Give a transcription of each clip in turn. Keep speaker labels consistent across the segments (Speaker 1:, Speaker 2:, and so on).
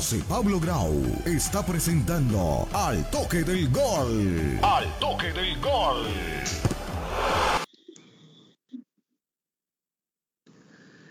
Speaker 1: José Pablo Grau está presentando Al Toque del Gol. Al Toque del Gol.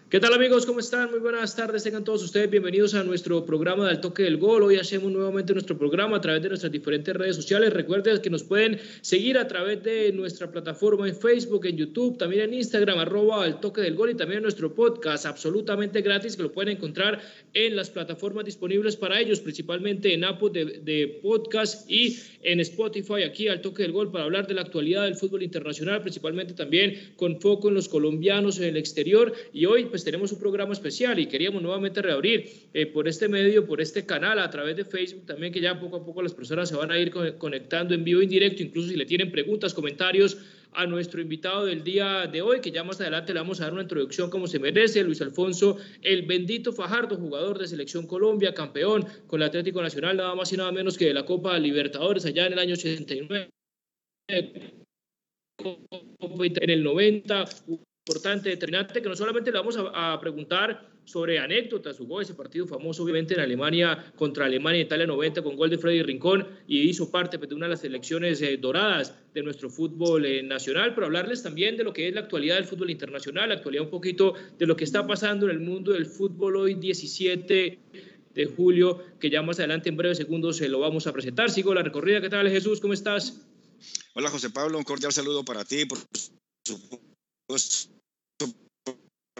Speaker 2: ¿Qué tal amigos? ¿Cómo están? Muy buenas tardes. Tengan todos ustedes bienvenidos a nuestro programa del toque del gol. Hoy hacemos nuevamente nuestro programa a través de nuestras diferentes redes sociales. Recuerden que nos pueden seguir a través de nuestra plataforma en Facebook, en YouTube, también en Instagram, arroba el toque del gol y también en nuestro podcast absolutamente gratis que lo pueden encontrar en las plataformas disponibles para ellos, principalmente en Apple de, de podcast y en Spotify aquí al toque del gol para hablar de la actualidad del fútbol internacional, principalmente también con foco en los colombianos en el exterior. Y hoy pues tenemos un programa especial y queríamos nuevamente reabrir eh, por este medio, por este canal, a través de Facebook también, que ya poco a poco las personas se van a ir conectando en vivo, en directo, incluso si le tienen preguntas, comentarios a nuestro invitado del día de hoy, que ya más adelante le vamos a dar una introducción como se merece, Luis Alfonso, el bendito Fajardo, jugador de Selección Colombia, campeón con el Atlético Nacional, nada más y nada menos que de la Copa Libertadores allá en el año 89 en el 90, importante, determinante, que no solamente le vamos a, preguntar sobre anécdotas, jugó ese partido famoso obviamente en Alemania contra Alemania Italia 90 con gol de Freddy Rincón y hizo parte pues, de una de las selecciones eh, doradas de nuestro fútbol eh, nacional, pero hablarles también de lo que es la actualidad del fútbol internacional, la actualidad un poquito de lo que está pasando en el mundo del fútbol hoy 17 de julio, que ya más adelante en breves segundos se lo vamos a presentar. Sigo la recorrida. ¿Qué tal Jesús? ¿Cómo estás?
Speaker 3: Hola José Pablo, un cordial saludo para ti, por supuesto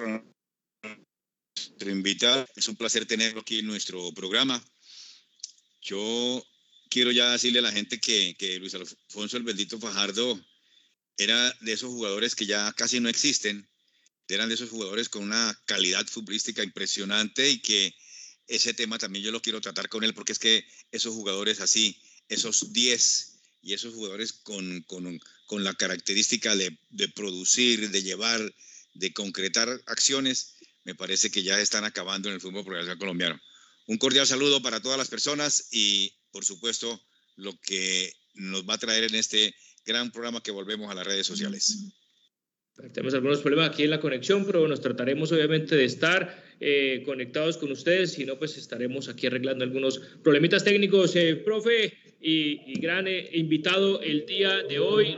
Speaker 3: nuestro invitado. Es un placer tenerlo aquí en nuestro programa. Yo quiero ya decirle a la gente que, que Luis Alfonso el Bendito Fajardo era de esos jugadores que ya casi no existen. Eran de esos jugadores con una calidad futbolística impresionante y que ese tema también yo lo quiero tratar con él porque es que esos jugadores así, esos 10 y esos jugadores con, con, con la característica de, de producir, de llevar, de concretar acciones, me parece que ya están acabando en el fútbol profesional colombiano. Un cordial saludo para todas las personas y, por supuesto, lo que nos va a traer en este gran programa que volvemos a las redes sociales.
Speaker 2: Tenemos algunos problemas aquí en la conexión, pero nos trataremos obviamente de estar eh, conectados con ustedes, si no, pues estaremos aquí arreglando algunos problemitas técnicos. Eh, profe y, gran eh, invitado el día de hoy,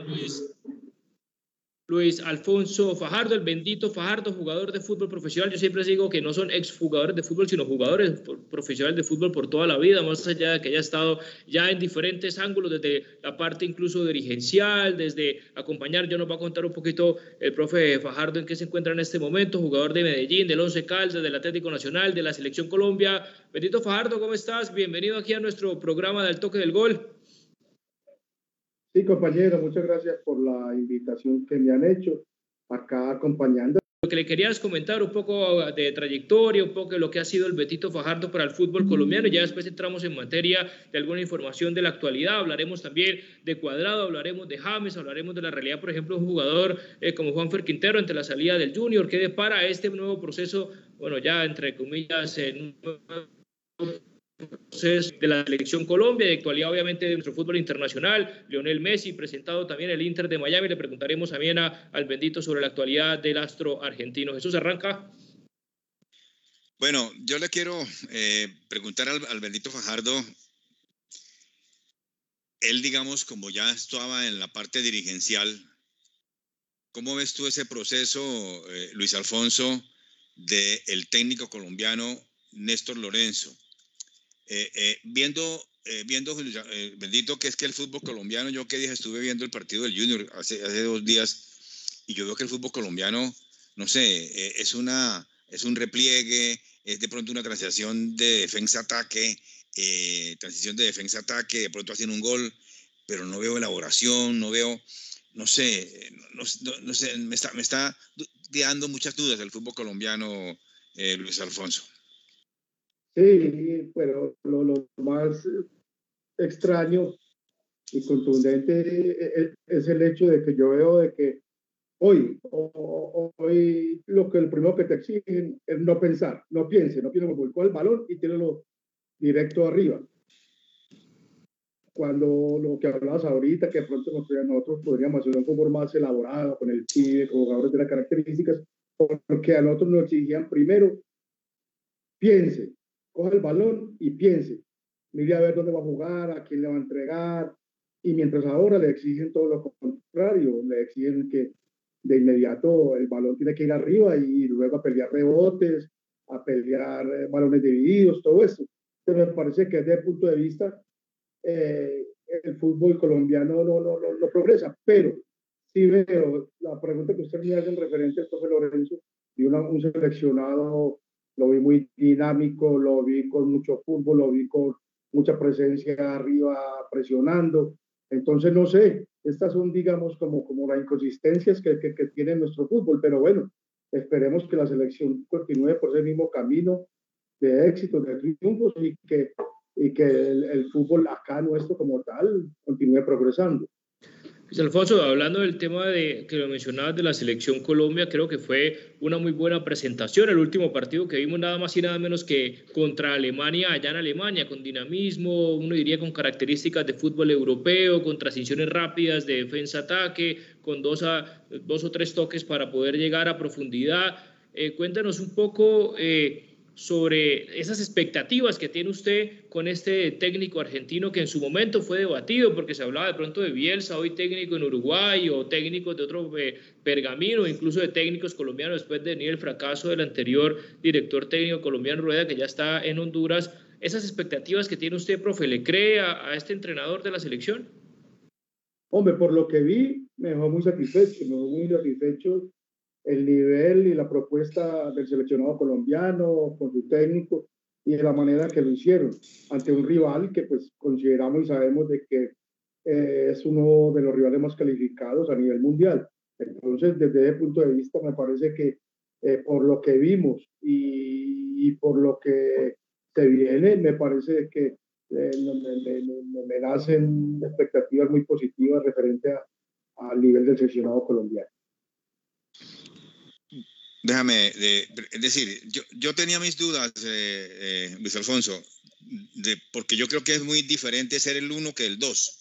Speaker 2: Luis Alfonso Fajardo, el bendito Fajardo, jugador de fútbol profesional. Yo siempre digo que no son exjugadores de fútbol, sino jugadores profesionales de fútbol por toda la vida, más allá de que haya estado ya en diferentes ángulos, desde la parte incluso dirigencial, desde acompañar. Yo nos va a contar un poquito el profe Fajardo en qué se encuentra en este momento, jugador de Medellín, del Once Caldas, del Atlético Nacional, de la Selección Colombia. Bendito Fajardo, ¿cómo estás? Bienvenido aquí a nuestro programa del Toque del Gol.
Speaker 4: Sí, compañero, muchas gracias por la invitación que me han hecho acá acompañando.
Speaker 2: Lo que le querías comentar un poco de trayectoria, un poco de lo que ha sido el Betito Fajardo para el fútbol colombiano. Ya después entramos en materia de alguna información de la actualidad. Hablaremos también de Cuadrado, hablaremos de James, hablaremos de la realidad, por ejemplo, un jugador eh, como Juanfer Quintero ante la salida del Junior. ¿Qué depara este nuevo proceso? Bueno, ya entre comillas, en de la selección Colombia, de actualidad obviamente de nuestro fútbol internacional, Lionel Messi, presentado también el Inter de Miami, le preguntaremos también a, al bendito sobre la actualidad del astro argentino. Jesús arranca.
Speaker 3: Bueno, yo le quiero eh, preguntar al, al, bendito Fajardo, él digamos como ya estaba en la parte dirigencial, ¿cómo ves tú ese proceso, eh, Luis Alfonso, del el técnico colombiano Néstor Lorenzo? Eh, eh, viendo, eh, viendo bendito que es que el fútbol colombiano, yo que dije, estuve viendo el partido del Junior hace, hace dos días y yo veo que el fútbol colombiano, no sé, es, una, es un repliegue, es de pronto una transición de defensa-ataque, transición de defensa-ataque, de pronto hacen un gol, pero no veo elaboración, no veo, no sé, no, no sé, me está, me está dando muchas dudas el fútbol colombiano, Luis Alfonso.
Speaker 4: Sí, pero lo, más extraño y contundente es el hecho de que yo veo de que hoy, hoy lo que el primero que te exigen es no pensar, no piense, no piense, con el balón y lo directo arriba. Cuando lo que hablabas ahorita, que pronto nosotros podríamos hacer un fútbol más elaborado con el pibe, con jugadores de las características, porque a nosotros nos exigían primero, piense, coja el balón y piense, mire a ver dónde va a jugar, a quién le va a entregar, y mientras ahora le exigen todo lo contrario, le exigen que de inmediato el balón tiene que ir arriba y luego a pelear rebotes, a pelear eh, balones divididos, todo eso. Pero me parece que desde el punto de vista, eh, el fútbol colombiano no, no, no, progresa. Pero sí veo la pregunta que usted me hace en referente a profe Lorenzo, y un seleccionado, lo vi muy dinámico, lo vi con mucho fútbol, lo vi con mucha presencia arriba presionando. Entonces, no sé, estas son, digamos, como, como las inconsistencias que, que, que tiene nuestro fútbol, pero bueno, esperemos que la selección continúe por ese mismo camino de éxito, de triunfos y que, y que el, el fútbol acá nuestro como tal continúe progresando.
Speaker 2: Luis Alfonso, hablando del tema de que lo mencionabas de la selección Colombia, creo que fue una muy buena presentación. El último partido que vimos nada más y nada menos que contra Alemania, allá en Alemania, con dinamismo, uno diría con características de fútbol europeo, con transiciones rápidas de defensa-ataque, con dos, a, dos o tres toques para poder llegar a profundidad. Eh, cuéntanos un poco. Eh, sobre esas expectativas que tiene usted con este técnico argentino que en su momento fue debatido porque se hablaba de pronto de Bielsa, hoy técnico en Uruguay o técnicos de otro eh, pergamino, incluso de técnicos colombianos después de venir el fracaso del anterior director técnico colombiano Rueda que ya está en Honduras. Esas expectativas que tiene usted, profe, ¿le cree a, a este entrenador de la selección?
Speaker 4: Hombre, por lo que vi, me dejó muy satisfecho, me dejó muy satisfecho el nivel y la propuesta del seleccionado colombiano con su técnico y de la manera que lo hicieron ante un rival que pues consideramos y sabemos de que eh, es uno de los rivales más calificados a nivel mundial. Entonces, desde ese punto de vista, me parece que eh, por lo que vimos y, y, por lo que se viene, me parece que eh, me, me, nacen expectativas muy positivas referente al nivel del seleccionado colombiano.
Speaker 3: Déjame, es decir, yo, yo, tenía mis dudas, eh, eh, Luis Alfonso, de, porque yo creo que es muy diferente ser el uno que el dos.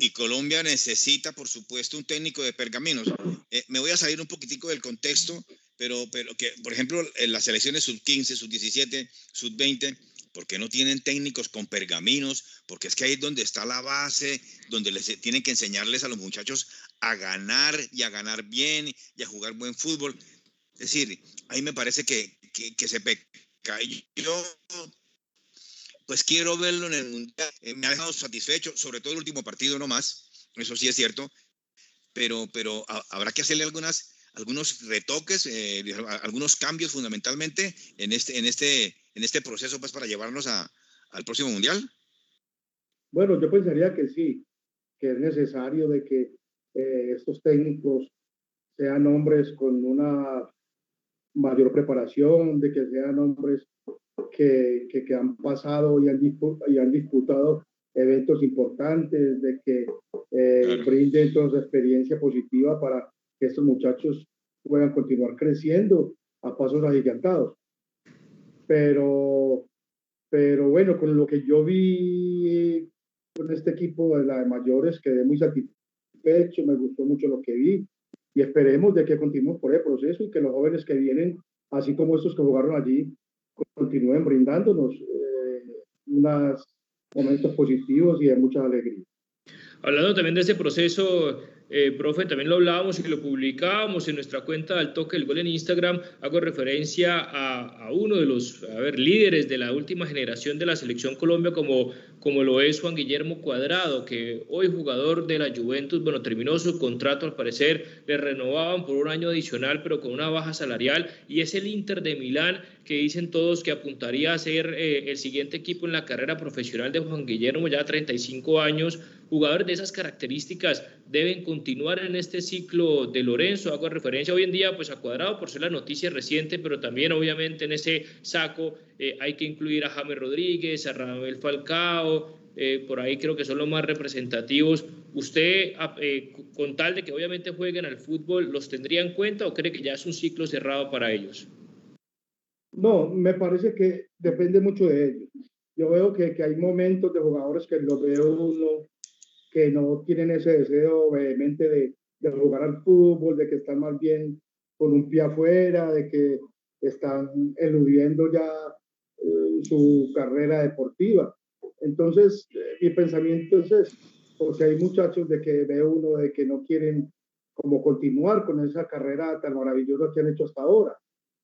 Speaker 3: Y Colombia necesita, por supuesto, un técnico de pergaminos. Eh, me voy a salir un poquitico del contexto, pero, pero que, por ejemplo, en las selecciones sub-15, sub-17, sub-20, ¿por qué no tienen técnicos con pergaminos? Porque es que ahí es donde está la base, donde les tienen que enseñarles a los muchachos a ganar y a ganar bien y a jugar buen fútbol. Es decir, ahí me parece que, que, se peca. Yo, pues quiero verlo en el Mundial. Eh, me ha dejado satisfecho, sobre todo el último partido no más, eso sí es cierto, pero, pero habrá que hacerle algunas, algunos retoques, eh, algunos cambios fundamentalmente en este, en este, en este proceso pues, para llevarnos a, al próximo Mundial.
Speaker 4: Bueno, yo pensaría que sí, que es necesario de que eh, estos técnicos sean hombres con una mayor preparación, de que sean hombres que, que, han pasado y han, y han disputado eventos importantes, de que eh, brinden toda su experiencia positiva para que estos muchachos puedan continuar creciendo a pasos agigantados. Pero, pero bueno, con lo que yo vi con este equipo de la de mayores, quedé muy satisfecho, me gustó mucho lo que vi y esperemos de que continuemos por el proceso y que los jóvenes que vienen, así como estos que jugaron allí, continúen brindándonos eh, unos momentos positivos y de mucha alegría.
Speaker 2: Hablando también de ese proceso, eh, profe, también lo hablábamos y lo publicábamos en nuestra cuenta del toque del gol en Instagram. Hago referencia a, uno de los líderes de la última generación de la selección Colombia, como, como lo es Juan Guillermo Cuadrado, que hoy jugador de la Juventus, bueno, terminó su contrato al parecer, le renovaban por un año adicional, pero con una baja salarial, y es el Inter de Milán que dicen todos que apuntaría a ser eh, el siguiente equipo en la carrera profesional de Juan Guillermo, ya 35 años. Jugadores de esas características deben continuar en este ciclo de Lorenzo. Hago referencia hoy en día pues a Cuadrado por ser la noticia reciente, pero también obviamente en ese saco eh, hay que incluir a James Rodríguez, a Ramel Falcao, eh, por ahí creo que son los más representativos. ¿Usted, con tal de que obviamente jueguen al fútbol, los tendría en cuenta o cree que ya es un ciclo cerrado para ellos?
Speaker 4: No, me parece que depende mucho de ellos. Yo veo que, que hay momentos de jugadores que lo veo uno que no tienen ese deseo vehemente de, de jugar al fútbol, de que están más bien con un pie afuera, de que están eludiendo ya eh, su carrera deportiva. Entonces, eh, mi pensamiento es ese, porque hay muchachos de que ve uno de que no quieren como continuar con esa carrera tan maravillosa que han hecho hasta ahora.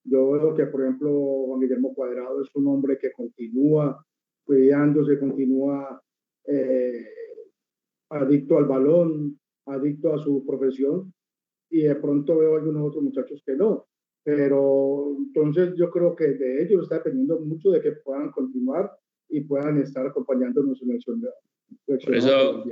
Speaker 4: Yo veo que, por ejemplo, Juan Guillermo Cuadrado es un hombre que continúa cuidándose, continúa eh, adicto al balón, adicto a su profesión, y de pronto veo algunos otros muchachos que no. Pero entonces yo creo que de ellos está dependiendo mucho de que puedan continuar y puedan estar acompañándonos en el sueño.
Speaker 2: Por eso,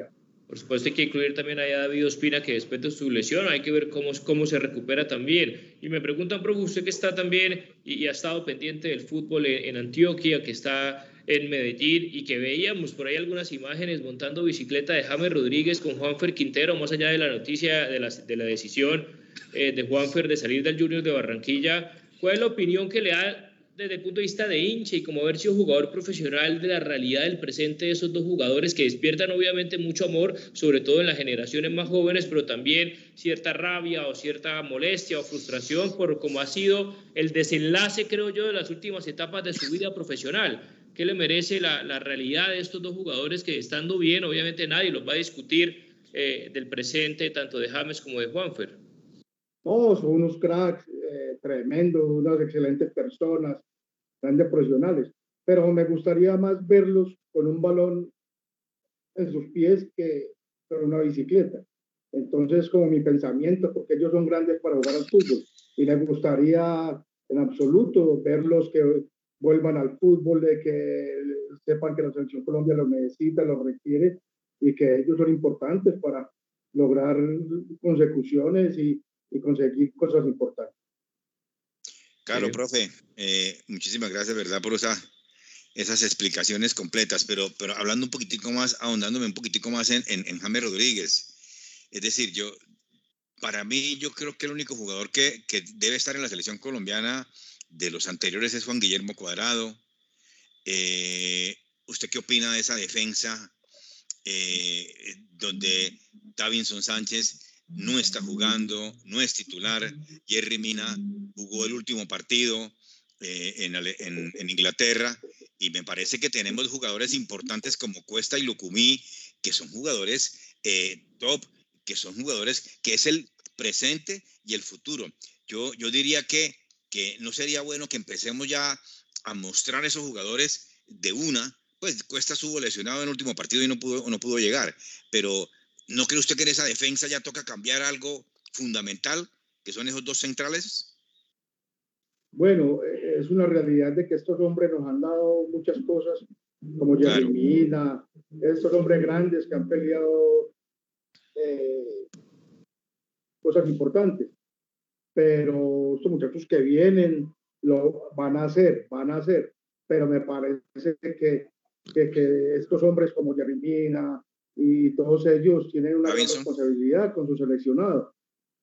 Speaker 2: por supuesto hay que incluir también a David Ospina, que después de su lesión hay que ver cómo, cómo se recupera también. Y me preguntan, profe, usted que está también y, ha estado pendiente del fútbol en, Antioquia, que está en Medellín y que veíamos por ahí algunas imágenes montando bicicleta de James Rodríguez con Juanfer Quintero, más allá de la noticia de la, de la decisión eh, de Juanfer de salir del Junior de Barranquilla. ¿Cuál es la opinión que le da desde el punto de vista de hincha y como haber sido jugador profesional de la realidad del presente de esos dos jugadores que despiertan obviamente mucho amor, sobre todo en las generaciones más jóvenes, pero también cierta rabia o cierta molestia o frustración por cómo ha sido el desenlace, creo yo, de las últimas etapas de su vida profesional. ¿Qué le merece la, la realidad de estos dos jugadores que estando bien, obviamente nadie los va a discutir eh, del presente, tanto de James como de Juanfer?
Speaker 4: No, son unos cracks eh, tremendos, unas excelentes personas, grandes profesionales, pero me gustaría más verlos con un balón en sus pies que con una bicicleta. Entonces, como mi pensamiento, porque ellos son grandes para jugar al fútbol, y me gustaría en absoluto verlos que vuelvan al fútbol, de que sepan que la selección Colombia lo necesita, lo requiere, y que ellos son importantes para lograr consecuciones y, y conseguir cosas importantes.
Speaker 3: Claro, profe, eh, muchísimas gracias, ¿verdad? Por esa, esas explicaciones completas, pero, pero hablando un poquitico más, ahondándome un poquitico más en, en, en James Rodríguez. Es decir, yo, para mí, yo creo que el único jugador que, que, debe estar en la selección colombiana de los anteriores es Juan Guillermo Cuadrado. Eh, ¿Usted qué opina de esa defensa eh, donde Davinson Sánchez no está jugando, no es titular. Jerry Mina jugó el último partido eh, en, Inglaterra y me parece que tenemos jugadores importantes como Cuesta y Lucumí, que son jugadores top, que son jugadores que es el presente y el futuro. Yo, yo diría que, que no sería bueno que empecemos ya a mostrar a esos jugadores de una, pues Cuesta estuvo lesionado en el último partido y no pudo, no pudo llegar, pero ¿No cree usted que en esa defensa ya toca cambiar algo fundamental, que son esos dos centrales?
Speaker 4: Bueno, eh, es una realidad de que estos hombres nos han dado muchas cosas, como Jeremina, estos hombres grandes que han peleado eh, cosas importantes. Pero estos muchachos que vienen lo van a hacer, van a hacer. Pero me parece que, que, estos hombres como Jeremina, y todos ellos tienen una gran responsabilidad con su seleccionado,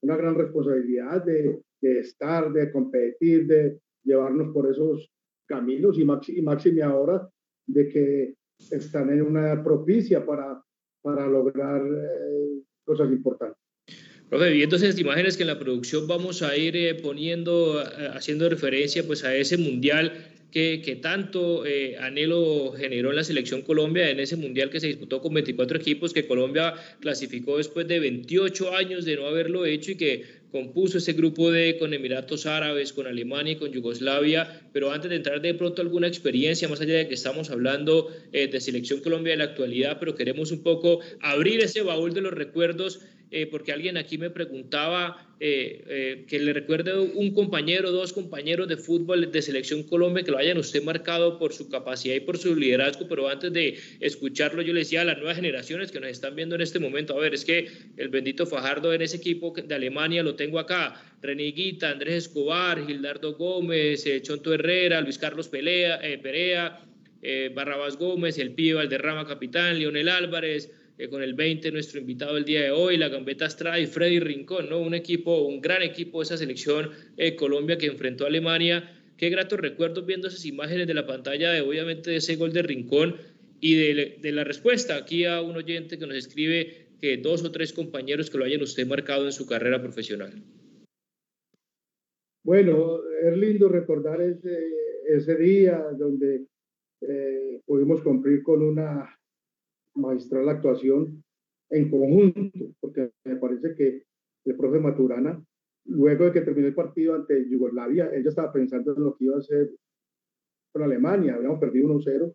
Speaker 4: una gran responsabilidad de, de, estar, de competir, de llevarnos por esos caminos y, maxi, y máxime ahora de que están en una propicia para, para lograr eh, cosas importantes.
Speaker 2: Profe, viendo esas imágenes que en la producción vamos a ir eh, poniendo, eh, haciendo referencia pues a ese mundial que, tanto eh, anhelo generó en la selección Colombia en ese mundial que se disputó con 24 equipos, que Colombia clasificó después de 28 años de no haberlo hecho y que compuso ese grupo de con Emiratos Árabes, con Alemania y con Yugoslavia, pero antes de entrar de pronto alguna experiencia, más allá de que estamos hablando de selección Colombia de la actualidad, pero queremos un poco abrir ese baúl de los recuerdos eh, porque alguien aquí me preguntaba eh, eh, que le recuerde un compañero, dos compañeros de fútbol de Selección Colombia que lo hayan usted marcado por su capacidad y por su liderazgo, pero antes de escucharlo yo le decía a las nuevas generaciones que nos están viendo en este momento, a ver, es que el bendito Fajardo en ese equipo de Alemania lo tengo acá, René Guita, Andrés Escobar, Gildardo Gómez, Chonto Herrera, Luis Carlos Pelea, Perea, Barrabás Gómez, el Pío Valderrama Capitán, Leonel Álvarez, con el 20 nuestro invitado el día de hoy, la Gambeta Estrada y Freddy Rincón, ¿no? Un equipo, un gran equipo de esa selección eh, Colombia que enfrentó a Alemania. Qué gratos recuerdos viendo esas imágenes de la pantalla de obviamente de ese gol de Rincón y de, de la respuesta aquí a un oyente que nos escribe que dos o tres compañeros que lo hayan usted marcado en su carrera profesional.
Speaker 4: Bueno, es lindo recordar ese, ese día donde eh, pudimos cumplir con una magistral actuación en conjunto, porque me parece que el profe Maturana, luego de que terminó el partido ante Yugoslavia, él ya estaba pensando en lo que iba a hacer con Alemania, habíamos perdido 1-0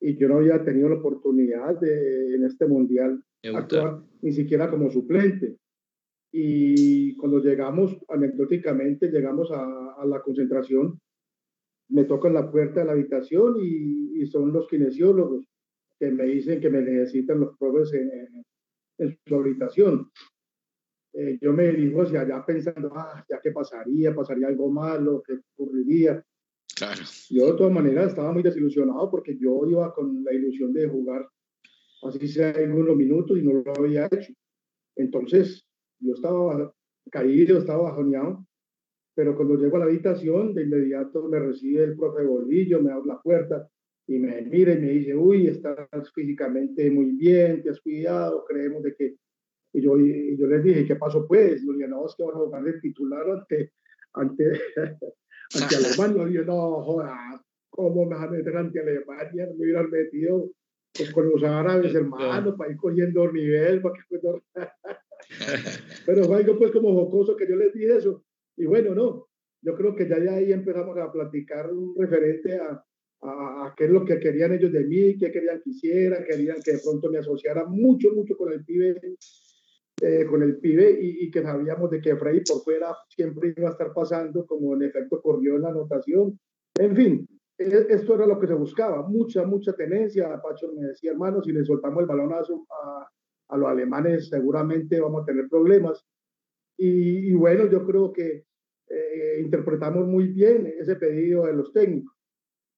Speaker 4: y yo no había tenido la oportunidad de en este mundial actuar ni siquiera como suplente. Y cuando llegamos, anecdóticamente, llegamos a, a la concentración, me tocan la puerta de la habitación y, y, son los kinesiólogos que me dicen que me necesitan los profes en, en su habitación. Eh, yo me dirijo hacia allá pensando, ah, ya qué pasaría, pasaría algo malo, qué ocurriría.
Speaker 3: Claro.
Speaker 4: Yo de todas maneras estaba muy desilusionado porque yo iba con la ilusión de jugar así sea en unos minutos y no lo había hecho. Entonces, yo estaba caído, estaba bajoneado, pero cuando llego a la habitación, de inmediato me recibe el profe Bolillo, me abre la puerta y me mira y me dice, uy, estás físicamente muy bien, te has cuidado, creemos de que... Y yo, y yo les dije, ¿qué pasó pues? Yo le dije, no, es que van a jugar de titular ante, ante, ante Alemania. Y yo, no, joda, ¿cómo me van a meter ante Alemania? Me hubieran metido pues, con los árabes, hermanos, para ir cogiendo nivel, para que... Pero fue algo pues como jocoso que yo les dije eso. Y bueno, no, yo creo que ya de ahí empezamos a platicar un referente a, a, qué es lo que querían ellos de mí, qué querían que hiciera, querían que de pronto me asociara mucho, mucho con el pibe, eh, con el pibe y, y, que sabíamos de que Freddy por fuera siempre iba a estar pasando, como en efecto ocurrió en la anotación. En fin, e, esto era lo que se buscaba, mucha, mucha tenencia. Pacho me decía, hermano, si le soltamos el balón a, a, a los alemanes seguramente vamos a tener problemas. Y, y bueno, yo creo que eh, interpretamos muy bien ese pedido de los técnicos.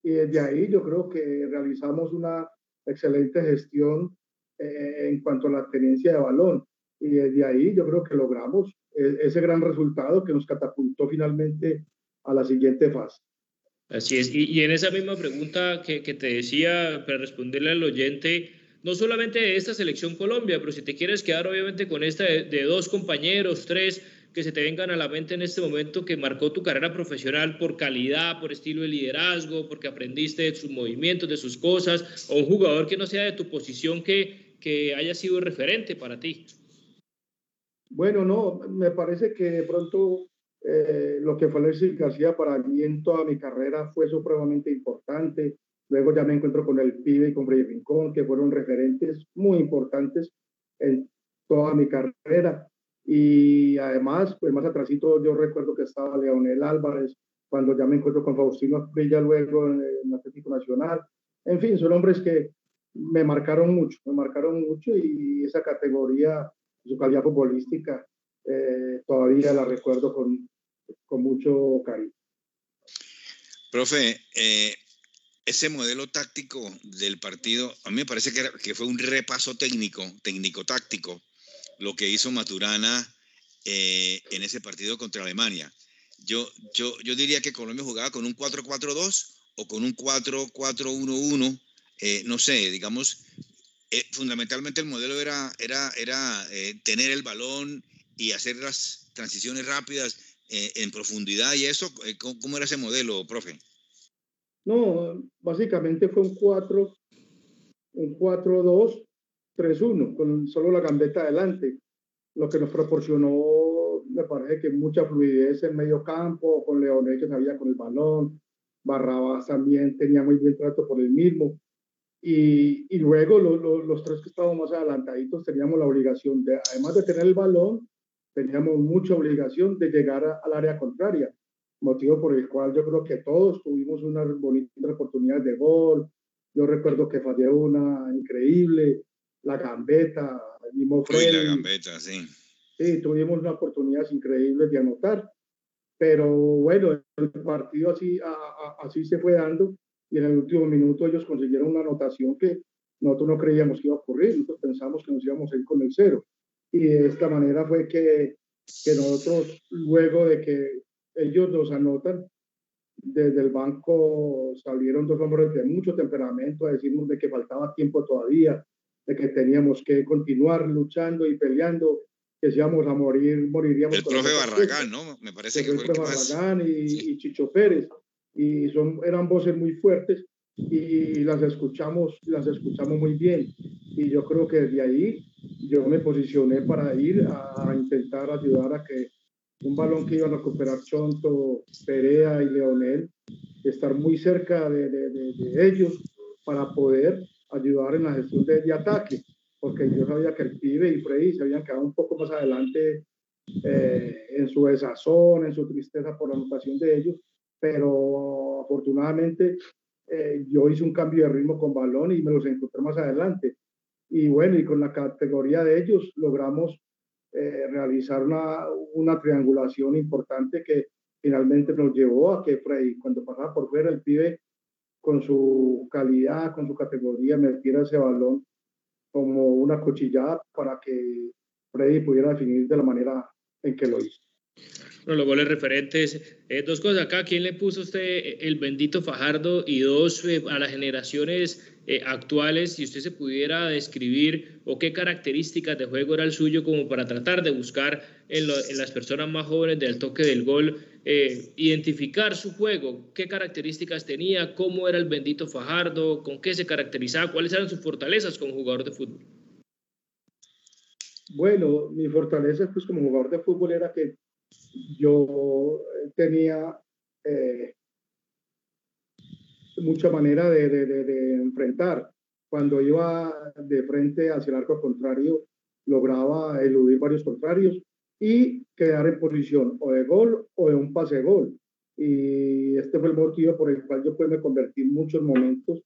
Speaker 4: Y desde ahí yo creo que realizamos una excelente gestión eh, en cuanto a la tenencia de balón. Y desde ahí yo creo que logramos e, ese gran resultado que nos catapultó finalmente a la siguiente fase.
Speaker 2: Así es. Y, y en esa misma pregunta que, que, te decía, para responderle al oyente, no solamente de esta selección Colombia, pero si te quieres quedar obviamente con esta de, de dos compañeros, tres, que se te vengan a la mente en este momento que marcó tu carrera profesional por calidad, por estilo de liderazgo, porque aprendiste de sus movimientos, de sus cosas, o un jugador que no sea de tu posición que, que haya sido referente para ti?
Speaker 4: Bueno, no, me parece que de pronto eh, lo que fue Alexis García para mí en toda mi carrera fue supremamente importante. Luego ya me encuentro con el pibe y con Freddy Rincón, que fueron referentes muy importantes en toda mi carrera. Y además, pues más atrásito yo recuerdo que estaba Leonel Álvarez, cuando ya me encuentro con Faustino Brilla luego en Atlético Nacional. En fin, son hombres que me marcaron mucho, me marcaron mucho y esa categoría, su calidad futbolística, eh, todavía la recuerdo con, con mucho cariño.
Speaker 3: Profe, eh, ese modelo táctico del partido, a mí me parece que, era, que fue un repaso técnico, técnico-táctico, lo que hizo Maturana eh, en ese partido contra Alemania. Yo, yo, yo diría que Colombia jugaba con un 4-4-2 o con un 4-4-1-1, eh, no sé, digamos, eh, fundamentalmente el modelo era, era, era tener el balón y hacer las transiciones rápidas en profundidad y eso, ¿cómo, ¿cómo, era ese modelo, profe?
Speaker 4: No, básicamente fue un 4, un 4-2, 3-1, con solo la gambeta adelante, lo que nos proporcionó, me parece que mucha fluidez en medio campo, con Leonel que sabía con el balón, Barrabás también tenía muy buen trato por el mismo. Y, y luego lo, lo, los tres que estábamos más adelantaditos teníamos la obligación de, además de tener el balón, teníamos mucha obligación de llegar a, al área contraria, motivo por el cual yo creo que todos tuvimos unas bonitas oportunidades de gol. Yo recuerdo que fallé una increíble, la gambeta, mismo
Speaker 3: Freddy. la gambeta, sí.
Speaker 4: Sí, tuvimos unas oportunidades increíbles de anotar, pero bueno, el partido así, a, a, así se fue dando y en el último minuto ellos consiguieron una anotación que nosotros no creíamos que iba a ocurrir, nosotros pensamos que nos íbamos a ir con el cero y de esta manera fue que, que nosotros, luego de que ellos nos anotan, desde el banco salieron dos hombres de mucho temperamento a decirnos de que faltaba tiempo todavía, de que teníamos que continuar luchando y peleando que si íbamos a morir, moriríamos.
Speaker 3: El profe Barragán, ¿no? Me parece que,
Speaker 4: fue el profe Barragán y, Chicho Pérez. Y son, eran voces muy fuertes y las escuchamos, las escuchamos muy bien. Y yo creo que desde ahí yo me posicioné para ir a, intentar ayudar a que un balón que iban a recuperar Chonto, Perea y Leonel, estar muy cerca de, de, de, ellos para poder ayudar en la gestión de, ataque, porque yo sabía que el pibe y Freddy se habían quedado un poco más adelante eh, en su desazón, en su tristeza por la anotación de ellos, pero afortunadamente eh, yo hice un cambio de ritmo con balón y me los encontré más adelante. Y bueno, y con la categoría de ellos logramos eh, realizar una, una triangulación importante que finalmente nos llevó a que Freddy, cuando pasaba por fuera, el pibe con su calidad, con su categoría, metiera ese balón como una cuchillada para que Freddy pudiera definir de la manera en que lo hizo
Speaker 2: los goles referentes. Eh, dos cosas acá. ¿Quién le puso usted el bendito Fajardo? Y dos, eh, a las generaciones eh, actuales, si usted se pudiera describir o qué características de juego era el suyo como para tratar de buscar en, las personas más jóvenes del toque del gol, identificar su juego, qué características tenía, cómo era el bendito Fajardo, con qué se caracterizaba, cuáles eran sus fortalezas como jugador de fútbol.
Speaker 4: Bueno, mi fortaleza pues como jugador de fútbol era que yo tenía eh, mucha manera de, enfrentar. Cuando iba de frente hacia el arco contrario, lograba eludir varios contrarios y quedar en posición o de gol o de un pase de gol. Y este fue el motivo por el cual yo pues, me convertí en muchos momentos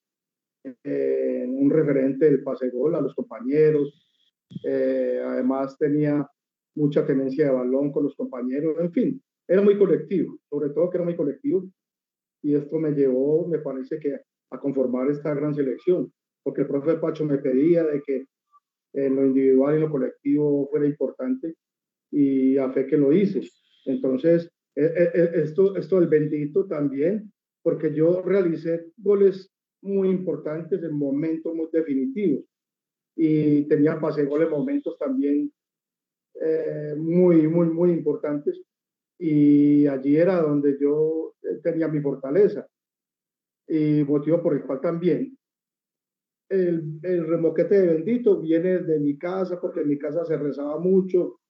Speaker 4: en un referente del pase gol a los compañeros. Eh, además tenía mucha tenencia de balón con los compañeros, en fin, era muy colectivo, sobre todo que era muy colectivo. Y esto me llevó, me parece que, a conformar esta gran selección, porque el profe Pacho me pedía de que en lo individual y en lo colectivo fuera importante y a fe que lo hice. Entonces, e, e, e, esto, esto del bendito también, porque yo realicé goles muy importantes en momentos muy definitivos y tenía pase goles momentos también eh, muy, muy, muy importantes. Y allí era donde yo eh, tenía mi fortaleza y motivo por el cual también el, el remoquete de bendito viene de mi casa, porque en mi casa se rezaba mucho.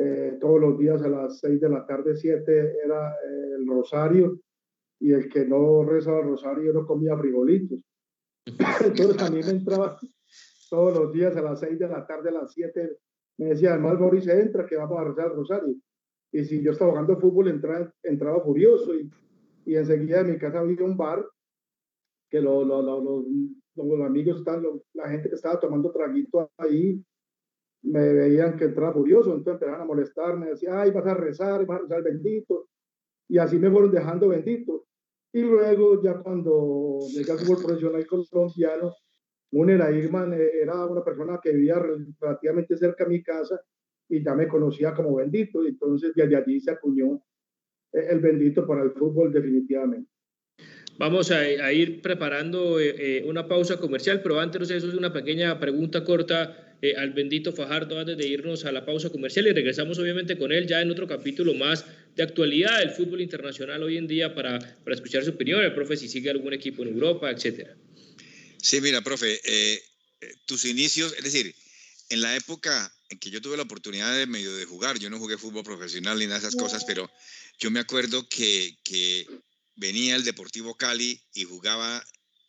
Speaker 4: Eh, todos los días a las seis de la tarde, siete, era el rosario, y el que no rezaba el rosario no comía frijolitos. Entonces a mí me entraba todos los días a las seis de la tarde, a las siete, me decía, además Mauricio entra, que vamos a rezar el rosario. Y si yo estaba jugando fútbol, entraba, entraba furioso y, y enseguida en mi casa había un bar que lo, lo, lo, los amigos, estaban, la gente que estaba tomando traguito ahí, me veían que entraba furioso, entonces empezaron a molestarme, decía, ay, vas a rezar, vas a rezar bendito. Y así me fueron dejando bendito. Y luego ya cuando llegué al fútbol profesional colombiano, Munera Irman eh, era una persona que vivía relativamente cerca de mi casa y ya me conocía como bendito, y entonces desde allí se acuñó eh, el bendito para el fútbol definitivamente.
Speaker 2: Vamos a, ir preparando eh, una pausa comercial, pero antes eso es una pequeña pregunta corta al bendito Fajardo antes de irnos a la pausa comercial y regresamos obviamente con él ya en otro capítulo más de actualidad del fútbol internacional hoy en día para, para escuchar su opinión, el profe si sigue algún equipo en Europa, etcétera.
Speaker 3: Sí, mira, profe, eh, eh, tus inicios, es decir, en la época en que yo tuve la oportunidad de medio de jugar, yo no jugué fútbol profesional ni nada de esas cosas, pero yo me acuerdo que, venía el Deportivo Cali y jugaba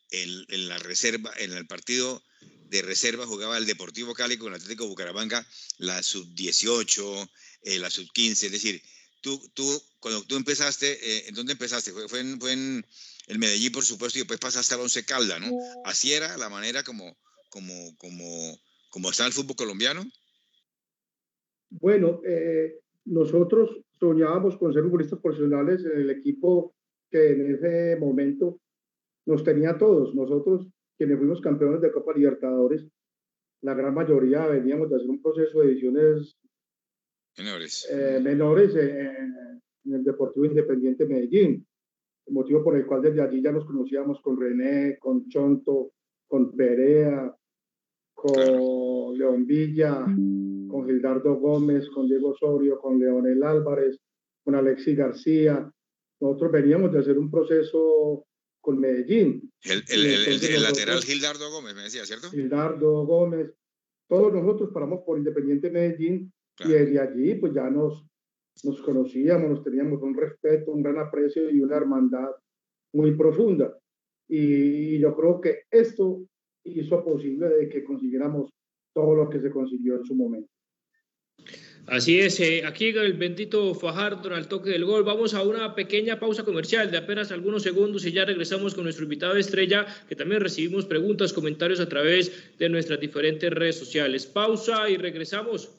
Speaker 3: en, la reserva, en el partido de reserva jugaba el Deportivo Cali con el Atlético Bucaramanga, la sub-18, eh, la sub-15, es decir, tú, tú, cuando tú empezaste, ¿en dónde empezaste? ¿Fue, fue en el Medellín, por supuesto, y después pasaste al Once Calda, ¿no? Así era la manera como, como, como, como está el fútbol colombiano.
Speaker 4: Bueno, eh, nosotros soñábamos con ser futbolistas profesionales en el equipo que en ese momento nos tenía todos. Nosotros, quienes fuimos campeones de Copa Libertadores, la gran mayoría veníamos de hacer un proceso de ediciones
Speaker 3: menores,
Speaker 4: eh, menores en, en el Deportivo Independiente Medellín motivo por el cual desde allí ya nos conocíamos con René, con Chonto, con Perea, con León Villa, con Gildardo Gómez, con Diego Osorio, con Leonel Álvarez, con Alexis García. Nosotros veníamos de hacer un proceso con Medellín.
Speaker 3: El, el, lateral Gildardo Gómez, me decía, ¿cierto?
Speaker 4: Gildardo Gómez. Todos nosotros paramos por Independiente Medellín y desde allí pues ya nos, nos conocíamos, nos teníamos un respeto, un gran aprecio y una hermandad muy profunda. Y yo creo que esto hizo posible de que consiguiéramos todo lo que se consiguió en su momento.
Speaker 2: Así es, eh, aquí el bendito Fajardo al toque del gol. Vamos a una pequeña pausa comercial de apenas algunos segundos y ya regresamos con nuestro invitado estrella, que también recibimos preguntas, comentarios a través de nuestras diferentes redes sociales. Pausa y regresamos.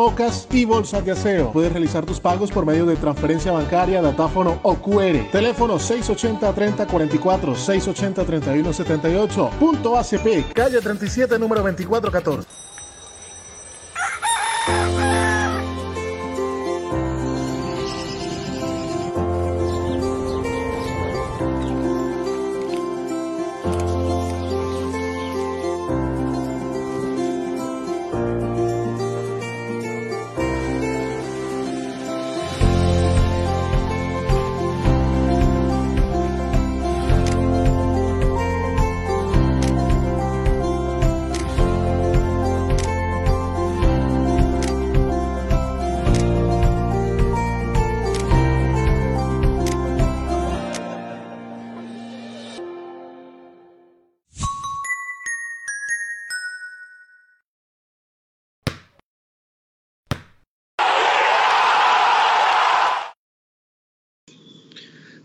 Speaker 5: y bolsas de aseo. Puedes realizar tus pagos por medio de transferencia bancaria, datáfono o QR. Teléfono 680-3044, 680-3178. Punto ACP, calle 37, número 2414.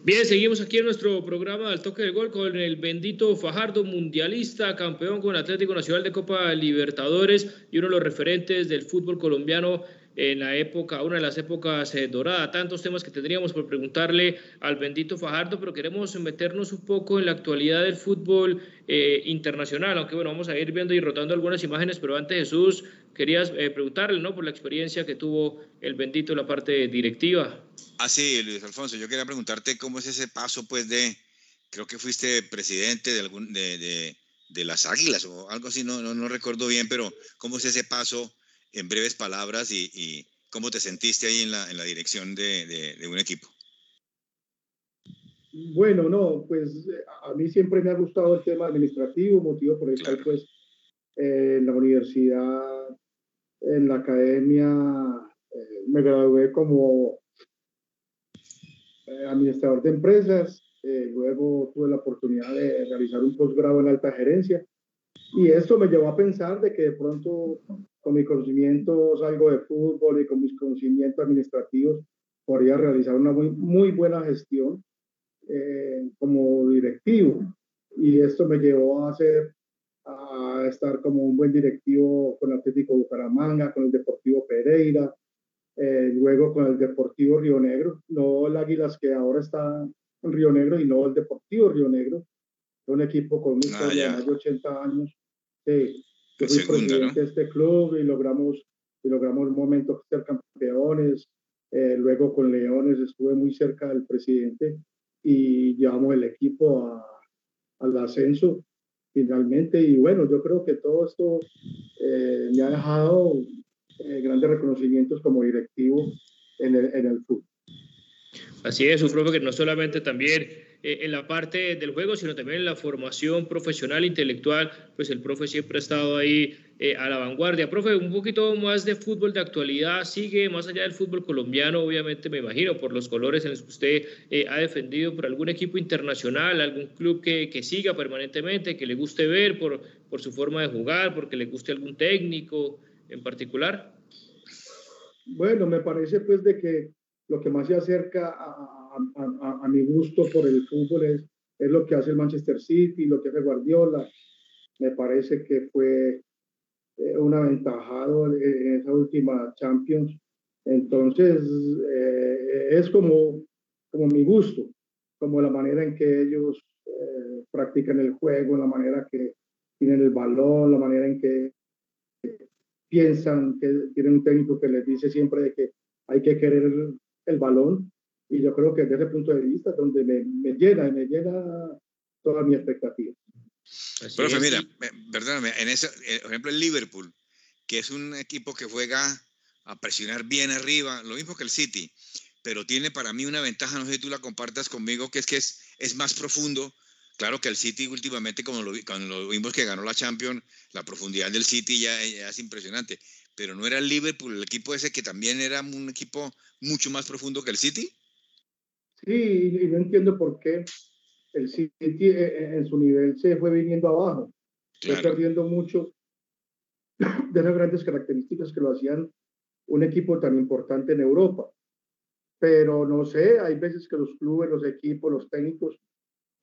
Speaker 2: Bien, seguimos aquí en nuestro programa del toque del gol con el bendito Fajardo, mundialista, campeón con Atlético Nacional de Copa Libertadores y uno de los referentes del fútbol colombiano en la época, una de las épocas eh, doradas. Tantos temas que tendríamos por preguntarle al bendito Fajardo, pero queremos meternos un poco en la actualidad del fútbol eh, internacional, aunque bueno, vamos a ir viendo y rotando algunas imágenes, pero antes Jesús, querías eh, preguntarle, ¿no? Por la experiencia que tuvo el bendito en la parte directiva.
Speaker 3: Ah, sí, Luis Alfonso, yo quería preguntarte cómo es ese paso, pues, de, creo que fuiste presidente de, algún, de, de, las Águilas o algo así, no, no, no, recuerdo bien, pero cómo es ese paso en breves palabras y, y cómo te sentiste ahí en la, en la dirección de, de, un equipo.
Speaker 4: Bueno, no, pues a mí siempre me ha gustado el tema administrativo, motivo por el cual, pues, en la universidad, en la academia, eh, me gradué como eh, administrador de empresas, eh, luego tuve la oportunidad de realizar un posgrado en alta gerencia y esto me llevó a pensar de que de pronto con mis conocimientos algo de fútbol y con mis conocimientos administrativos podría realizar una muy, muy buena gestión eh, como directivo y esto me llevó a hacer a estar como un buen directivo con Atlético Bucaramanga, con el Deportivo Pereira, eh, luego con el Deportivo Río Negro, no el Águilas que ahora está en Río Negro y no el Deportivo Río Negro, un equipo con ah, más de 80 años. Sí, yo fui presidente de este club y logramos, y logramos un momento ser campeones. Eh, luego con Leones estuve muy cerca del presidente y llevamos el equipo a, al ascenso finalmente. Y bueno, yo creo que todo esto eh, me ha dejado eh, grandes reconocimientos como directivo en el, en el fútbol.
Speaker 2: Así es, un profe que no solamente también en la parte del juego, sino también en la formación profesional, intelectual, pues el profe siempre ha estado ahí eh, a la vanguardia. Profe, un poquito más de fútbol de actualidad, sigue más allá del fútbol colombiano, obviamente me imagino, por los colores en los que usted eh, ha defendido, por algún equipo internacional, algún club que, que, siga permanentemente, que le guste ver por, por su forma de jugar, porque le guste algún técnico en particular.
Speaker 4: Bueno, me parece pues de que lo que más se acerca a, a, a, mi gusto por el fútbol es, es lo que hace el Manchester City, lo que hace Guardiola. Me parece que fue eh, un aventajado en esa última Champions. Entonces, eh, es como, como mi gusto, como la manera en que ellos eh, practican el juego, la manera que tienen el balón, la manera en que piensan, que tienen un técnico que les dice siempre de que hay que querer el balón y yo creo que desde ese punto de vista donde me, me llena, me llena toda mi expectativa.
Speaker 3: Profe, mira, perdóname, en ese, eh, por ejemplo, el Liverpool, que es un equipo que juega a presionar bien arriba, lo mismo que el City, pero tiene para mí una ventaja, no sé si tú la compartas conmigo, que es que es, es más profundo. Claro que el City últimamente, como lo, cuando lo vimos que ganó la Champions, la profundidad del City ya, ya es impresionante, pero no era el Liverpool, el equipo ese que también era un equipo mucho más profundo que el City.
Speaker 4: Sí, y no entiendo por qué el City eh, eh, en su nivel se fue viniendo abajo, fue perdiendo mucho de las grandes características que lo hacían un equipo tan importante en Europa. Pero no sé, hay veces que los clubes, los equipos, los técnicos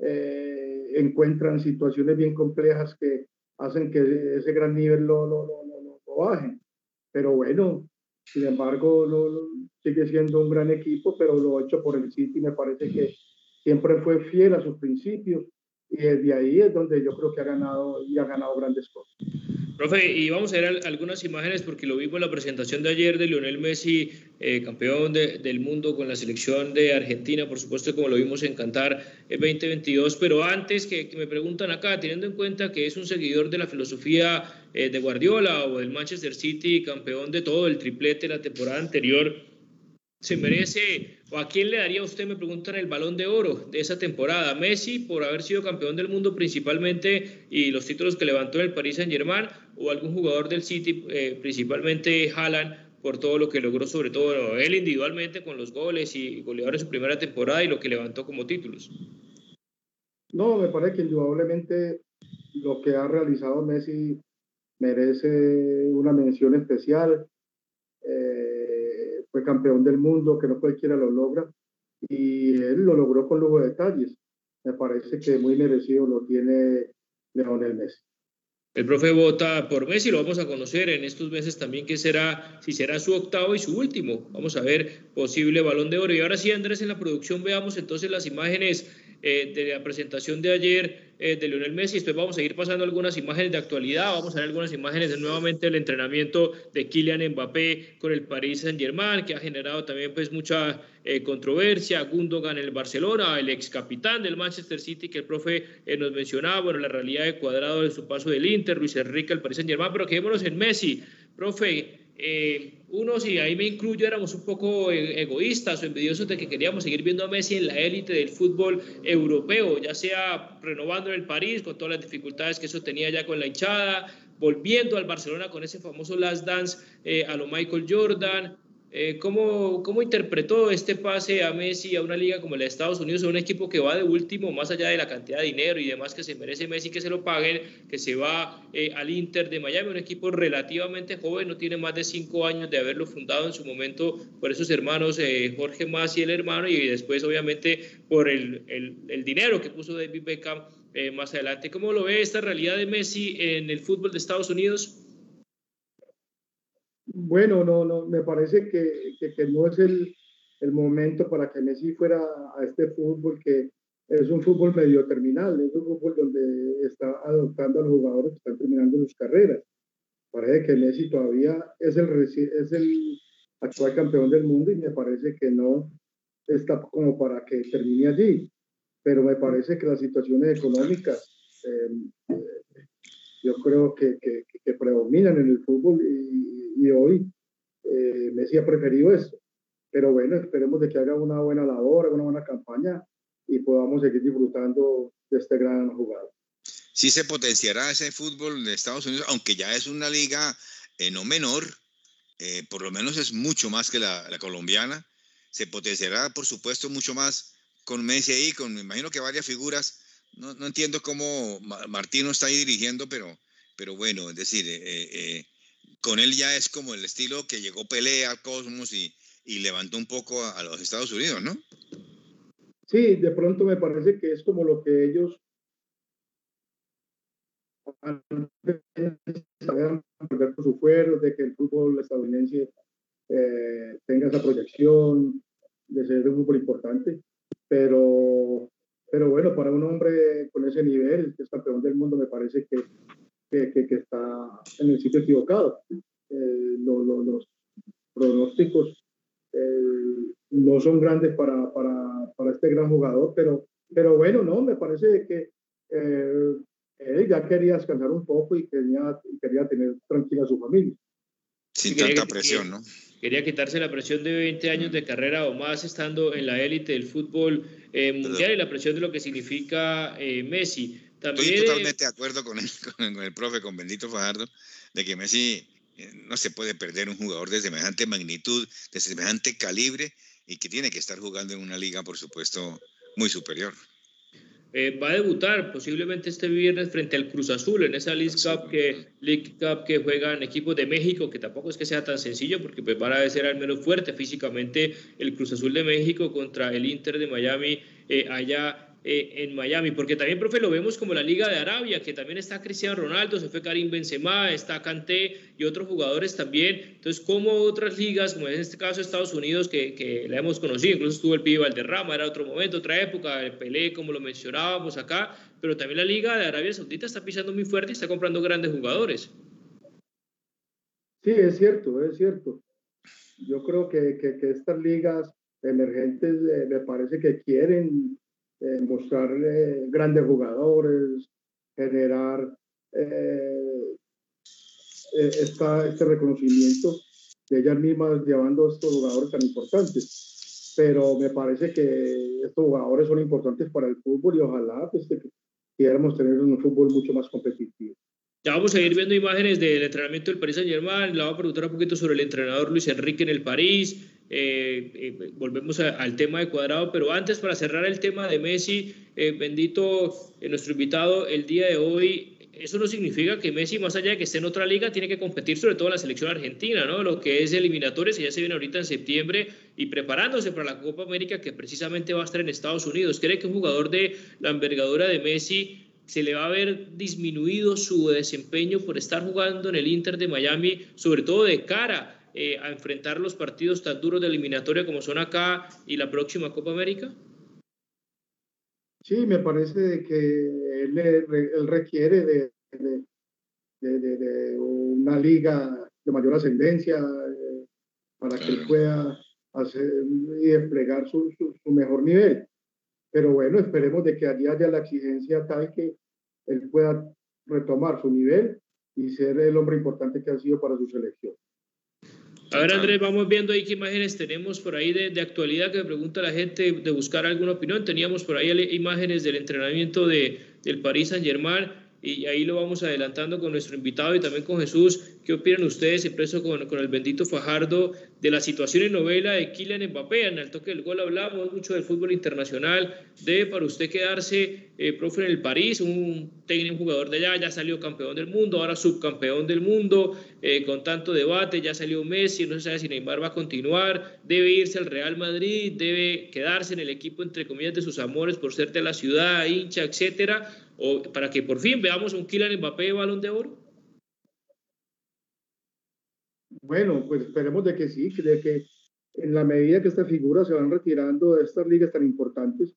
Speaker 4: eh, encuentran situaciones bien complejas que hacen que ese gran nivel lo, lo, lo, lo bajen. Pero bueno, sin embargo, sigue siendo un gran equipo, pero lo hecho por el City me parece que siempre fue fiel a sus principios y desde ahí es donde yo creo que ha ganado y ha ganado grandes cosas.
Speaker 2: Profe, y vamos a ver algunas imágenes porque lo vimos en la presentación de ayer de Lionel Messi, eh, campeón de, del mundo con la selección de Argentina, por supuesto, como lo vimos en Qatar 2022. Pero antes que, que, me preguntan acá, teniendo en cuenta que es un seguidor de la filosofía eh, de Guardiola o del Manchester City, campeón de todo el triplete la temporada anterior, ¿se merece a quién le daría usted, me preguntan, el balón de oro de esa temporada? ¿Messi por haber sido campeón del mundo principalmente y los títulos que levantó el Paris Saint-Germain o algún jugador del City, eh, principalmente Haaland? por todo lo que logró, sobre todo él individualmente con los goles y goleadores en su primera temporada y lo que levantó como títulos.
Speaker 4: No, me parece que indudablemente lo que ha realizado Messi merece una mención especial. Eh, fue campeón del mundo, que no cualquiera lo logra, y él lo logró con lujo de detalles. Me parece que muy merecido lo tiene Leonel Messi.
Speaker 2: El profe vota por Messi, lo vamos a conocer en estos meses también, que será, si será su octavo y su último. Vamos a ver posible balón de oro. Y ahora sí, Andrés, en la producción veamos entonces las imágenes eh, de la presentación de ayer eh, de Lionel Messi. Después vamos a ir pasando algunas imágenes de actualidad, vamos a ver algunas imágenes de nuevamente el entrenamiento de Kylian Mbappé con el Paris Saint-Germain, que ha generado también pues mucha eh, controversia. Gundogan en el Barcelona, el ex capitán del Manchester City que el profe nos mencionaba, bueno, la realidad de cuadrado de su paso del Inter, Luis Enrique al Paris Saint-Germain, pero quedémonos en Messi. Profe, unos, y ahí me incluyo, éramos un poco e-, egoístas o envidiosos de que queríamos seguir viendo a Messi en la élite del fútbol europeo, ya sea renovando en el París con todas las dificultades que eso tenía ya con la hinchada, volviendo al Barcelona con ese famoso last dance eh, a lo Michael Jordan, eh, ¿cómo, ¿Cómo interpretó este pase a Messi a una liga como la de Estados Unidos, a un equipo que va de último, más allá de la cantidad de dinero y demás que se merece Messi que se lo paguen, que se va eh, al Inter de Miami, un equipo relativamente joven, no tiene más de cinco años de haberlo fundado en su momento por esos hermanos eh, Jorge Mas y el hermano, y después obviamente por el, el, el dinero que puso David Beckham más adelante. ¿Cómo lo ve esta realidad de Messi en el fútbol de Estados Unidos?
Speaker 4: Bueno, no, no, me parece que, que, que no es el, el, momento para que Messi fuera a este fútbol que es un fútbol medio terminal, es un fútbol donde está adoptando a los jugadores que están terminando sus carreras. Parece que Messi todavía es el, es el actual campeón del mundo y me parece que no está como para que termine allí. Pero me parece que las situaciones económicas eh, yo creo que, que, que, predominan en el fútbol y, hoy eh, Messi ha preferido esto. pero bueno, esperemos de que haga una buena labor, una buena campaña y podamos seguir disfrutando de este gran jugador.
Speaker 3: Sí se potenciará ese fútbol de Estados Unidos, aunque ya es una liga eh, no menor, eh, por lo menos es mucho más que la, la, colombiana. Se potenciará, por supuesto, mucho más con Messi ahí, con me imagino que varias figuras. No, no entiendo cómo Martino está ahí dirigiendo, pero, pero bueno, es decir, eh, con él ya es como el estilo que llegó Pelé al Cosmos y, y levantó un poco a, a los Estados Unidos, ¿no?
Speaker 4: Sí, de pronto me parece que es como lo que ellos su fuero, de que el fútbol estadounidense eh, tenga esa proyección de ser un fútbol importante, pero, pero bueno, para un hombre con ese nivel, que es campeón del mundo, me parece que, que, que, está en el sitio equivocado. Eh, lo, lo, los pronósticos eh, no son grandes para, para, para, este gran jugador, pero, pero bueno, no, me parece que eh, él ya quería descansar un poco y quería, quería tener tranquila a su familia.
Speaker 3: Sin tanta presión, ¿no?
Speaker 2: Quería quitarse la presión de 20 años de carrera o más estando en la élite del fútbol eh, mundial y la presión de lo que significa eh, Messi.
Speaker 3: También, Estoy totalmente de acuerdo con el, con el profe, con Bendito Fajardo, de que Messi eh, no se puede perder un jugador de semejante magnitud, de semejante calibre y que tiene que estar jugando en una liga, por supuesto, muy superior.
Speaker 2: Eh, va a debutar posiblemente este viernes frente al Cruz Azul en esa League Cup que, League Cup que juegan equipos de México, que tampoco es que sea tan sencillo porque pues van a ser al menos fuerte físicamente el Cruz Azul de México contra el Inter de Miami eh, allá eh, en Miami, porque también, profe, lo vemos como la Liga de Arabia, que también está Cristiano Ronaldo, se fue Karim Benzema, está Kanté y otros jugadores también. Entonces, como otras ligas, como en este caso Estados Unidos, que, que la hemos conocido, incluso estuvo el Pibe Valderrama, era otro momento, otra época, el Pelé, como lo mencionábamos acá, pero también la Liga de Arabia Saudita está pisando muy fuerte y está comprando grandes jugadores.
Speaker 4: Sí, es cierto, es cierto. Yo creo que, que, que estas ligas emergentes eh, me parece que quieren eh, mostrar grandes jugadores, generar eh, eh, esta, este reconocimiento de ellas mismas llevando a estos jugadores tan importantes. Pero me parece que estos jugadores son importantes para el fútbol y ojalá pues, quisiéramos tener un fútbol mucho más competitivo.
Speaker 2: Ya vamos a ir viendo imágenes del entrenamiento del Paris Saint Germain. Le voy a preguntar un poquito sobre el entrenador Luis Enrique en el París. Eh, eh, volvemos al tema de cuadrado, pero antes para cerrar el tema de Messi, eh, bendito nuestro invitado el día de hoy, eso no significa que Messi, más allá de que esté en otra liga, tiene que competir sobre todo en la selección argentina, ¿no? Lo que es eliminatorios, y ya se viene ahorita en septiembre y preparándose para la Copa América que precisamente va a estar en Estados Unidos. ¿Cree que un jugador de la envergadura de Messi se le va a ver disminuido su desempeño por estar jugando en el Inter de Miami, sobre todo de cara eh, a enfrentar los partidos tan duros de eliminatoria como son acá y la próxima Copa América?
Speaker 4: Sí, me parece que él, requiere de, de, una liga de mayor ascendencia eh, para que él pueda hacer y desplegar su, su, mejor nivel. Pero bueno, esperemos de que allí haya la exigencia tal que él pueda retomar su nivel y ser el hombre importante que ha sido para su selección.
Speaker 2: A ver, Andrés, vamos viendo ahí qué imágenes tenemos por ahí de, de, actualidad que pregunta la gente de buscar alguna opinión. Teníamos por ahí imágenes del entrenamiento de, del Paris Saint-Germain y ahí lo vamos adelantando con nuestro invitado y también con Jesús. ¿Qué opinan ustedes, impreso con, con el bendito Fajardo, de la situación en novela de Kylian Mbappé? En el toque del gol hablamos mucho del fútbol internacional. ¿Debe para usted quedarse, eh, profe, en el París? Un técnico, jugador de allá, ya salió campeón del mundo, ahora subcampeón del mundo, eh, con tanto debate, ya salió Messi, no se sabe si Neymar va a continuar. ¿Debe irse al Real Madrid? ¿Debe quedarse en el equipo, entre comillas, de sus amores por ser de la ciudad, hincha, etcétera? ¿O para que por fin veamos un Kylian Mbappé balón de oro?
Speaker 4: Bueno, pues esperemos de que sí, de que en la medida que estas figuras se van retirando de estas ligas tan importantes,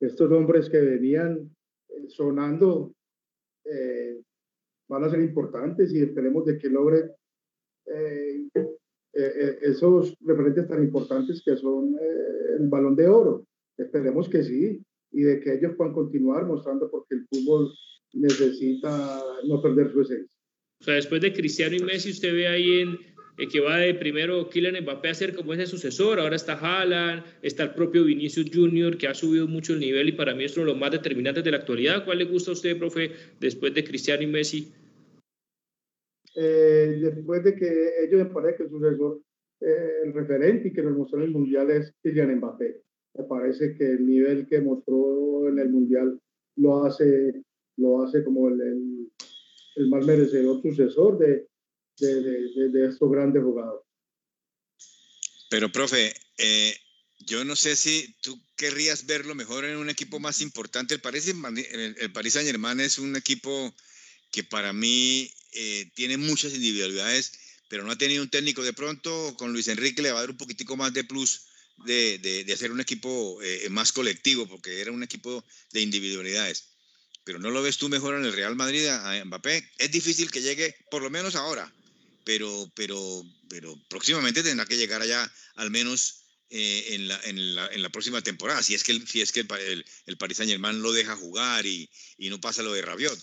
Speaker 4: estos hombres que venían eh, sonando eh, van a ser importantes y esperemos de que logren eh, esos referentes tan importantes que son el balón de oro. Esperemos que sí y de que ellos puedan continuar mostrando porque el fútbol necesita no perder su esencia.
Speaker 2: O sea, después de Cristiano y Messi, usted ve ahí en, eh, que va de primero Kylian Mbappé a ser como ese sucesor, ahora está Haaland, está el propio Vinicius Junior que ha subido mucho el nivel y para mí es uno de los más determinantes de la actualidad. ¿Cuál le gusta a usted, profe, después de Cristiano y Messi?
Speaker 4: Eh, después de que ellos me parece que el sucesor, eh, el referente y que nos mostró en el Mundial es Kylian Mbappé. Me parece que el nivel que mostró en el Mundial lo hace, lo hace como el, el, el más merecedor sucesor de, de, de, de, estos grandes jugadores.
Speaker 3: Pero, profe, eh, yo no sé si tú querrías verlo mejor en un equipo más importante. El Paris, el, Paris Saint Germain es un equipo que para mí eh, tiene muchas individualidades, pero no ha tenido un técnico. De pronto, con Luis Enrique le va a dar un poquitico más de plus de, de, de hacer un equipo eh, más colectivo, porque era un equipo de individualidades. Pero no lo ves tú mejor en el Real Madrid a Mbappé. Es difícil que llegue, por lo menos ahora, pero, pero, pero próximamente tendrá que llegar allá al menos eh, en, la, en, la, en, la, próxima temporada, si es que, el, si es que el, el, el Paris Saint Germain lo deja jugar y, y, no pasa lo de Rabiot.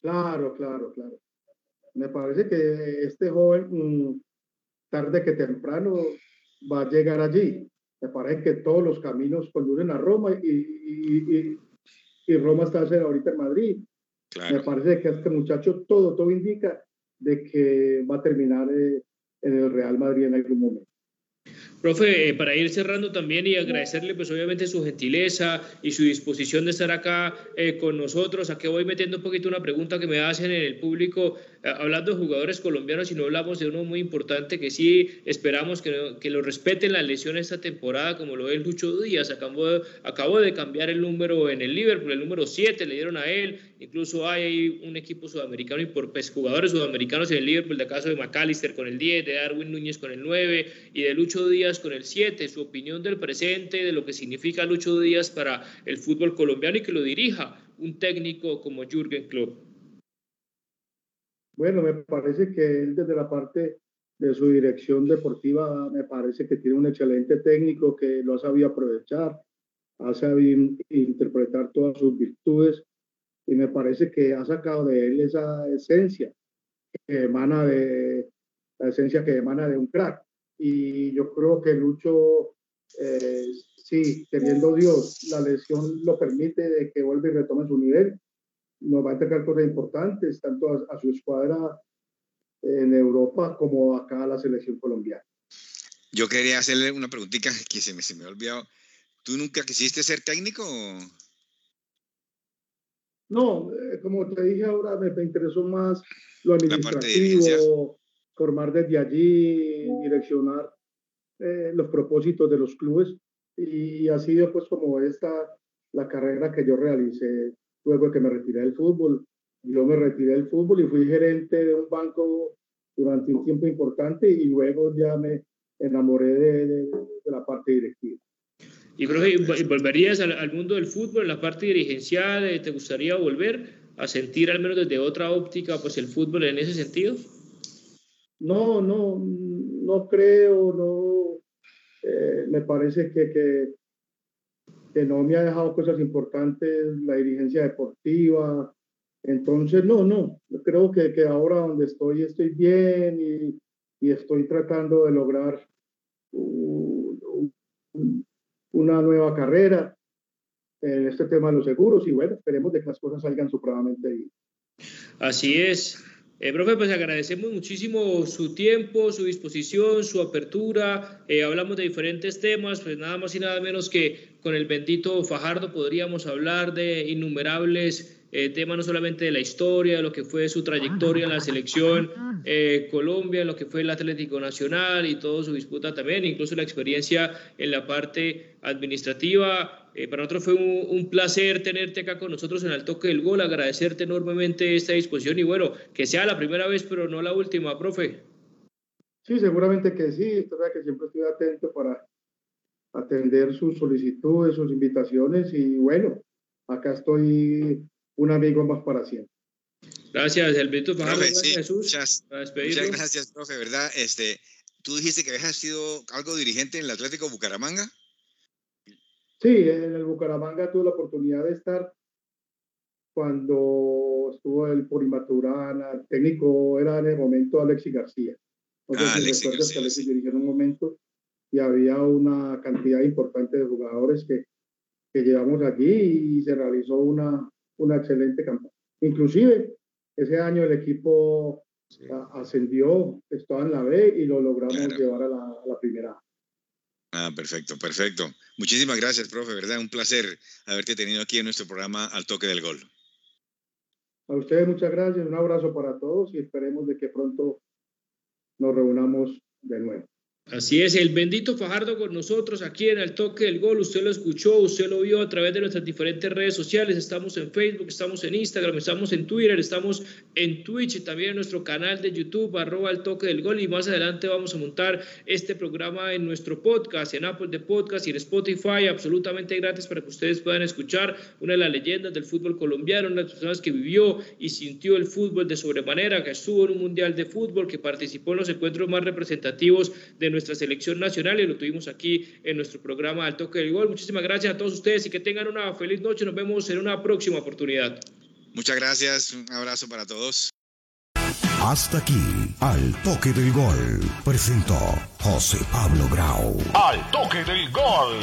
Speaker 4: Claro, claro, claro. Me parece que este joven, mm, tarde que temprano, va a llegar allí. Me parece que todos los caminos conducen a Roma y, y, y Roma está ahorita en Madrid. Claro. Me parece que este muchacho todo, todo indica de que va a terminar eh, en el Real Madrid en algún momento.
Speaker 2: Profe, eh, para ir cerrando también y agradecerle pues obviamente su gentileza y su disposición de estar acá eh, con nosotros. Aquí voy metiendo un poquito una pregunta que me hacen en el público, hablando de jugadores colombianos y no hablamos de uno muy importante que sí esperamos que, que lo respeten la lesión esta temporada, como lo es Lucho Díaz. Acabó, acabó de cambiar el número en el Liverpool, el número 7 le dieron a él. Incluso hay un equipo sudamericano y por pues, jugadores sudamericanos en el Liverpool, de caso de McAllister con el 10, de Darwin Núñez con el 9 y de Lucho Díaz con el 7, su opinión del presente, de lo que significa Lucho Díaz para el fútbol colombiano y que lo dirija un técnico como Jürgen Klopp.
Speaker 4: Bueno, me parece que él desde la parte de su dirección deportiva, me parece que tiene un excelente técnico que lo ha sabido aprovechar, ha sabido interpretar todas sus virtudes y me parece que ha sacado de él esa esencia que emana de la esencia que emana de un crack y yo creo que Lucho, eh, sí, teniendo Dios, la lesión lo permite de que vuelva y retome su nivel. Nos va a entregar cosas importantes, tanto a, a su escuadra en Europa como acá a la selección colombiana.
Speaker 3: Yo quería hacerle una preguntita que se me, se me ha olvidado. ¿Tú nunca quisiste ser técnico?
Speaker 4: No, eh, como te dije ahora, me, me interesó más lo administrativo, formar desde allí, direccionar eh, los propósitos de los clubes y ha sido pues como esta la carrera que yo realicé luego de que me retiré del fútbol. Yo me retiré del fútbol y fui gerente de un banco durante un tiempo importante y luego ya me enamoré de, de, de la parte directiva.
Speaker 2: ¿Y, profe, volverías al, al, mundo del fútbol en la parte dirigencial? ¿Te gustaría volver a sentir al menos desde otra óptica pues el fútbol en ese sentido?
Speaker 4: No, no, no creo, no. Eh, me parece que, que, que, no me ha dejado cosas importantes la dirigencia deportiva. Entonces, no, no. Creo que, que ahora donde estoy estoy bien y, y estoy tratando de lograr un, un, una nueva carrera en este tema de los seguros y bueno, esperemos de que las cosas salgan supremamente bien.
Speaker 2: Así es. Eh, profe, pues agradecemos muchísimo su tiempo, su disposición, su apertura. Eh, hablamos de diferentes temas, pues nada más y nada menos que con el bendito Fajardo podríamos hablar de innumerables eh, temas, no solamente de la historia, lo que fue su trayectoria en la selección eh, Colombia, lo que fue el Atlético Nacional y todo su disputa también, incluso la experiencia en la parte administrativa. Eh, para nosotros fue un, un, placer tenerte acá con nosotros en el toque del gol, agradecerte enormemente esta disposición y bueno, que sea la primera vez, pero no la última, profe.
Speaker 4: Sí, seguramente que sí, que siempre estoy atento para atender sus solicitudes, sus invitaciones y bueno, acá estoy un amigo más para siempre.
Speaker 2: Gracias, Alberto
Speaker 3: Fajardo. Profe, sí, Jesús, muchas, muchas, gracias, profe, ¿verdad? Este, Tú dijiste que habías sido algo dirigente en el Atlético Bucaramanga.
Speaker 4: Sí, en el Bucaramanga tuve la oportunidad de estar cuando estuvo el Purimaturana, el técnico era en el momento Alexis García. ah, Alexis, Alexis dirigió en un momento y había una cantidad importante de jugadores que, que llevamos allí y se realizó una, una excelente campaña. Inclusive, ese año el equipo ascendió, estaba en la B y lo logramos llevar a la, a la primera.
Speaker 3: Ah, perfecto, perfecto. Muchísimas gracias, profe, ¿verdad? Un placer haberte tenido aquí en nuestro programa Al Toque del Gol.
Speaker 4: A ustedes muchas gracias, un abrazo para todos y esperemos de que pronto nos reunamos de nuevo.
Speaker 2: Así es, el bendito Fajardo con nosotros aquí en el toque del gol. Usted lo escuchó, usted lo vio a través de nuestras diferentes redes sociales. Estamos en Facebook, estamos en Instagram, estamos en Twitter, estamos en Twitch y también en nuestro canal de YouTube, arroba el toque del gol. Y más adelante vamos a montar este programa en nuestro podcast, en Apple de Podcast y en Spotify, absolutamente gratis para que ustedes puedan escuchar una de las leyendas del fútbol colombiano, una de las personas que vivió y sintió el fútbol de sobremanera, que estuvo en un mundial de fútbol, que participó en los encuentros más representativos de nuestra selección nacional y lo tuvimos aquí en nuestro programa Al Toque del Gol. Muchísimas gracias a todos ustedes y que tengan una feliz noche. Nos vemos en una próxima oportunidad.
Speaker 3: Muchas gracias, un abrazo para todos.
Speaker 1: Hasta aquí, Al Toque del Gol, presentó José Pablo Grau. Al Toque del Gol.